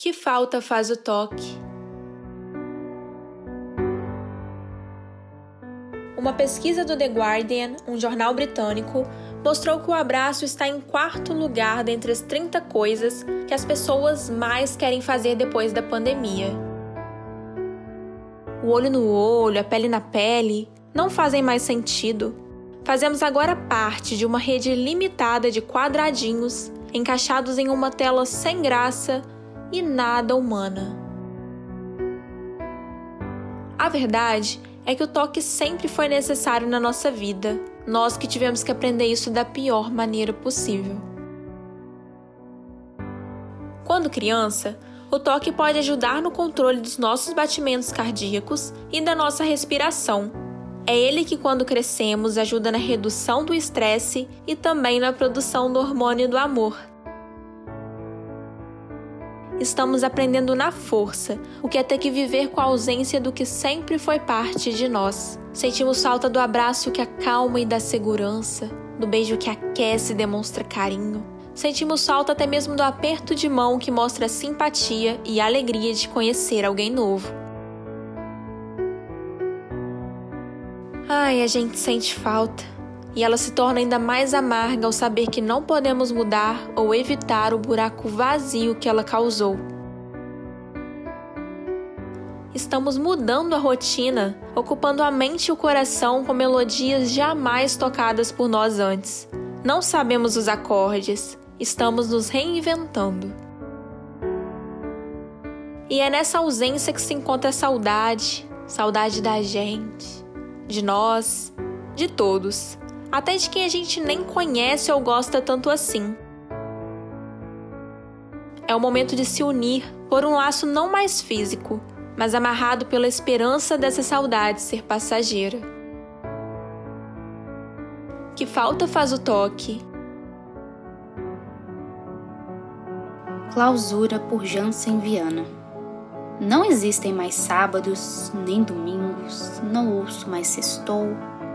Que falta faz o toque? Uma pesquisa do The Guardian, um jornal britânico, mostrou que o abraço está em quarto lugar dentre as 30 coisas que as pessoas mais querem fazer depois da pandemia. O olho no olho, a pele na pele, não fazem mais sentido. Fazemos agora parte de uma rede limitada de quadradinhos encaixados em uma tela sem graça e nada humana. A verdade é que o toque sempre foi necessário na nossa vida, nós que tivemos que aprender isso da pior maneira possível. Quando criança, o toque pode ajudar no controle dos nossos batimentos cardíacos e da nossa respiração. É ele que, quando crescemos, ajuda na redução do estresse e também na produção do hormônio do amor estamos aprendendo na força o que é ter que viver com a ausência do que sempre foi parte de nós. Sentimos falta do abraço que acalma e dá segurança, do beijo que aquece e demonstra carinho. Sentimos falta até mesmo do aperto de mão que mostra simpatia e alegria de conhecer alguém novo. Ai, a gente sente falta e ela se torna ainda mais amarga ao saber que não podemos mudar ou evitar o buraco vazio que ela causou. Estamos mudando a rotina, ocupando a mente e o coração com melodias jamais tocadas por nós antes. Não sabemos os acordes, estamos nos reinventando. E é nessa ausência que se encontra a saudade, saudade da gente, de nós, de todos até de quem a gente nem conhece ou gosta tanto assim. É o momento de se unir por um laço não mais físico, mas amarrado pela esperança dessa saudade ser passageira. Que falta faz o toque? Clausura por Jansen Viana. Não existem mais sábados nem domingos, não ouço mais sextou,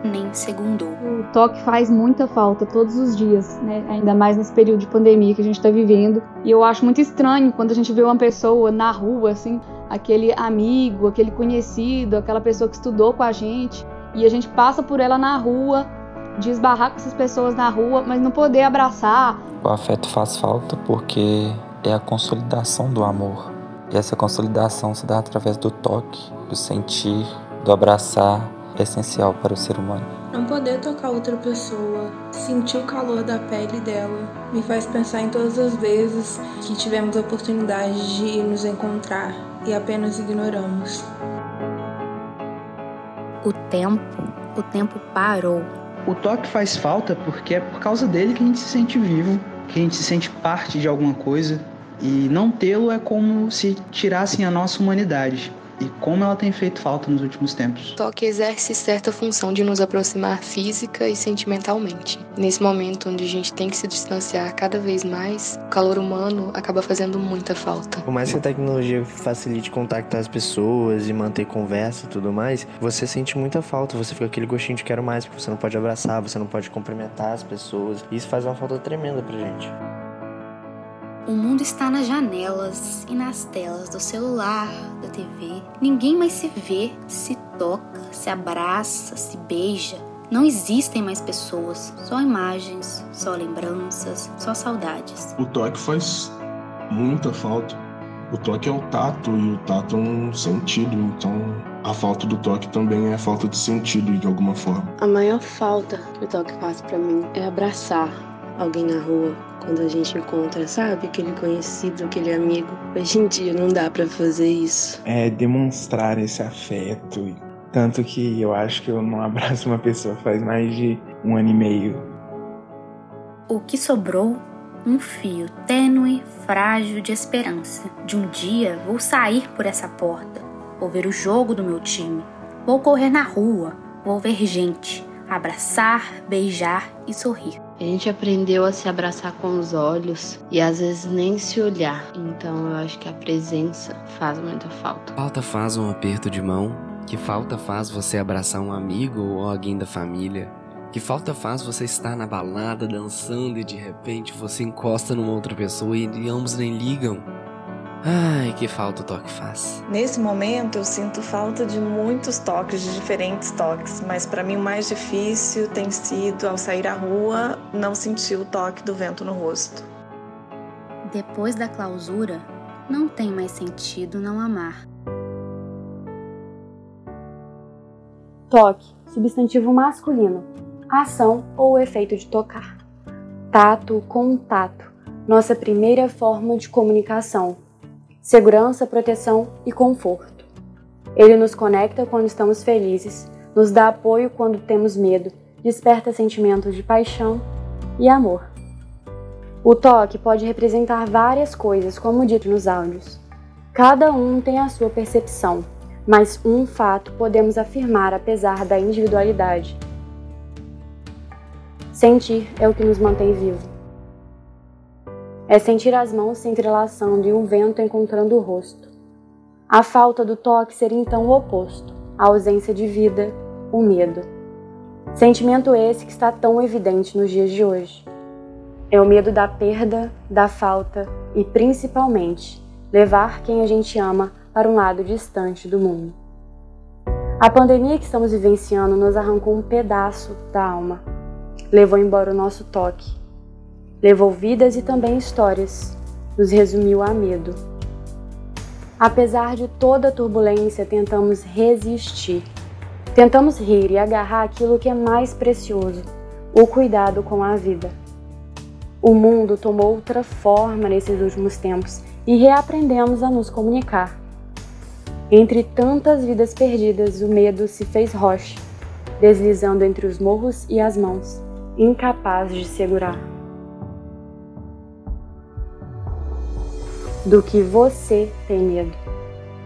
nem segundou. O toque faz muita falta todos os dias, né? Ainda mais nesse período de pandemia que a gente está vivendo. E eu acho muito estranho quando a gente vê uma pessoa na rua, assim, aquele amigo, aquele conhecido, aquela pessoa que estudou com a gente, e a gente passa por ela na rua, de esbarrar com essas pessoas na rua, mas não poder abraçar. O afeto faz falta porque é a consolidação do amor. E essa consolidação se dá através do toque, do sentir, do abraçar, essencial para o ser humano. Não poder tocar outra pessoa, sentir o calor da pele dela, me faz pensar em todas as vezes que tivemos a oportunidade de nos encontrar e apenas ignoramos. O tempo, o tempo parou. O toque faz falta porque é por causa dele que a gente se sente vivo, que a gente se sente parte de alguma coisa. E não tê-lo é como se tirassem a nossa humanidade e como ela tem feito falta nos últimos tempos. O toque exerce certa função de nos aproximar física e sentimentalmente. Nesse momento onde a gente tem que se distanciar cada vez mais, o calor humano acaba fazendo muita falta. Por mais que a tecnologia facilite contactar as pessoas e manter conversa e tudo mais, você sente muita falta, você fica aquele gostinho de quero mais, porque você não pode abraçar, você não pode cumprimentar as pessoas. E isso faz uma falta tremenda pra gente. O mundo está nas janelas e nas telas do celular, da TV. Ninguém mais se vê, se toca, se abraça, se beija. Não existem mais pessoas, só imagens, só lembranças, só saudades. O toque faz muita falta. O toque é o tato e o tato é um sentido, então a falta do toque também é falta de sentido de alguma forma. A maior falta que o toque faz para mim é abraçar alguém na rua, quando a gente encontra, sabe? Aquele conhecido, aquele amigo. Hoje em dia não dá para fazer isso. É demonstrar esse afeto. Tanto que eu acho que eu não abraço uma pessoa faz mais de um ano e meio. O que sobrou? Um fio tênue, frágil de esperança. De um dia vou sair por essa porta, vou ver o jogo do meu time, vou correr na rua, vou ver gente, abraçar, beijar e sorrir. A gente aprendeu a se abraçar com os olhos e às vezes nem se olhar. Então eu acho que a presença faz muita falta. Falta faz um aperto de mão, que falta faz você abraçar um amigo ou alguém da família. Que falta faz você estar na balada dançando e de repente você encosta numa outra pessoa e ambos nem ligam. Ai, que falta o toque faz. Nesse momento eu sinto falta de muitos toques, de diferentes toques, mas para mim o mais difícil tem sido ao sair à rua não sentir o toque do vento no rosto. Depois da clausura, não tem mais sentido não amar. Toque, substantivo masculino, ação ou efeito de tocar. Tato, contato, nossa primeira forma de comunicação. Segurança, proteção e conforto. Ele nos conecta quando estamos felizes, nos dá apoio quando temos medo, desperta sentimentos de paixão e amor. O toque pode representar várias coisas, como dito nos áudios. Cada um tem a sua percepção, mas um fato podemos afirmar apesar da individualidade. Sentir é o que nos mantém vivo. É sentir as mãos se entrelaçando e um vento encontrando o rosto. A falta do toque seria então o oposto, a ausência de vida, o medo. Sentimento esse que está tão evidente nos dias de hoje. É o medo da perda, da falta e, principalmente, levar quem a gente ama para um lado distante do mundo. A pandemia que estamos vivenciando nos arrancou um pedaço da alma, levou embora o nosso toque, levou vidas e também histórias, nos resumiu a medo. Apesar de toda a turbulência, tentamos resistir. Tentamos rir e agarrar aquilo que é mais precioso, o cuidado com a vida. O mundo tomou outra forma nesses últimos tempos e reaprendemos a nos comunicar. Entre tantas vidas perdidas, o medo se fez rocha, deslizando entre os morros e as mãos, incapaz de segurar. Do que você tem medo?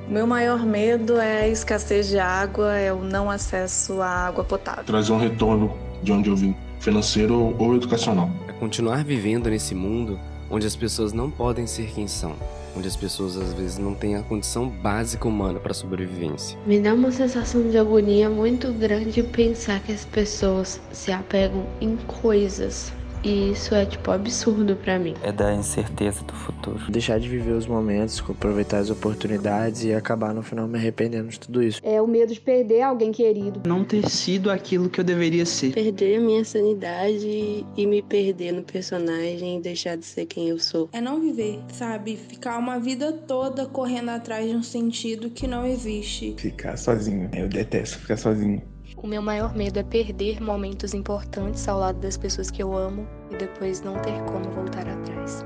O meu maior medo é a escassez de água, é o não acesso à água potável. Trazer um retorno de onde eu vim, financeiro ou educacional continuar vivendo nesse mundo onde as pessoas não podem ser quem são, onde as pessoas às vezes não têm a condição básica humana para sobrevivência. Me dá uma sensação de agonia muito grande pensar que as pessoas se apegam em coisas e isso é, tipo, absurdo para mim. É da incerteza do futuro. Deixar de viver os momentos, aproveitar as oportunidades e acabar no final me arrependendo de tudo isso. É o medo de perder alguém querido. Não ter sido aquilo que eu deveria ser. Perder a minha sanidade e me perder no personagem e deixar de ser quem eu sou. É não viver, sabe? Ficar uma vida toda correndo atrás de um sentido que não existe. Ficar sozinho. Eu detesto ficar sozinho. O meu maior medo é perder momentos importantes ao lado das pessoas que eu amo e depois não ter como voltar atrás.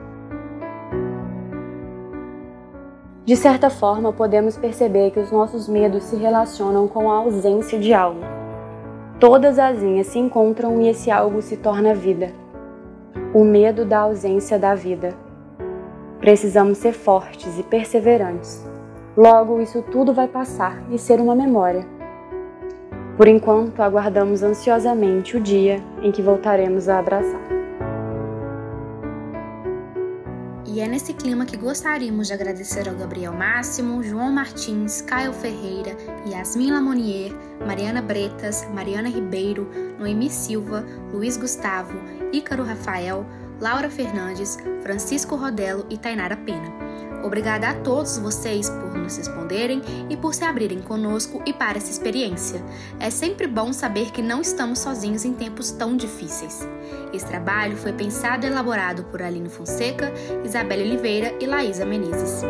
De certa forma, podemos perceber que os nossos medos se relacionam com a ausência de algo. Todas as linhas se encontram e esse algo se torna vida. O medo da ausência da vida. Precisamos ser fortes e perseverantes. Logo, isso tudo vai passar e ser uma memória por enquanto, aguardamos ansiosamente o dia em que voltaremos a abraçar. E é nesse clima que gostaríamos de agradecer ao Gabriel Máximo, João Martins, Caio Ferreira, Yasmin Lamonier, Mariana Bretas, Mariana Ribeiro, Noemi Silva, Luiz Gustavo, Ícaro Rafael, Laura Fernandes, Francisco Rodelo e Tainara Pena. Obrigada a todos vocês por nos responderem e por se abrirem conosco e para essa experiência. É sempre bom saber que não estamos sozinhos em tempos tão difíceis. Esse trabalho foi pensado e elaborado por Aline Fonseca, Isabelle Oliveira e Laísa Menezes.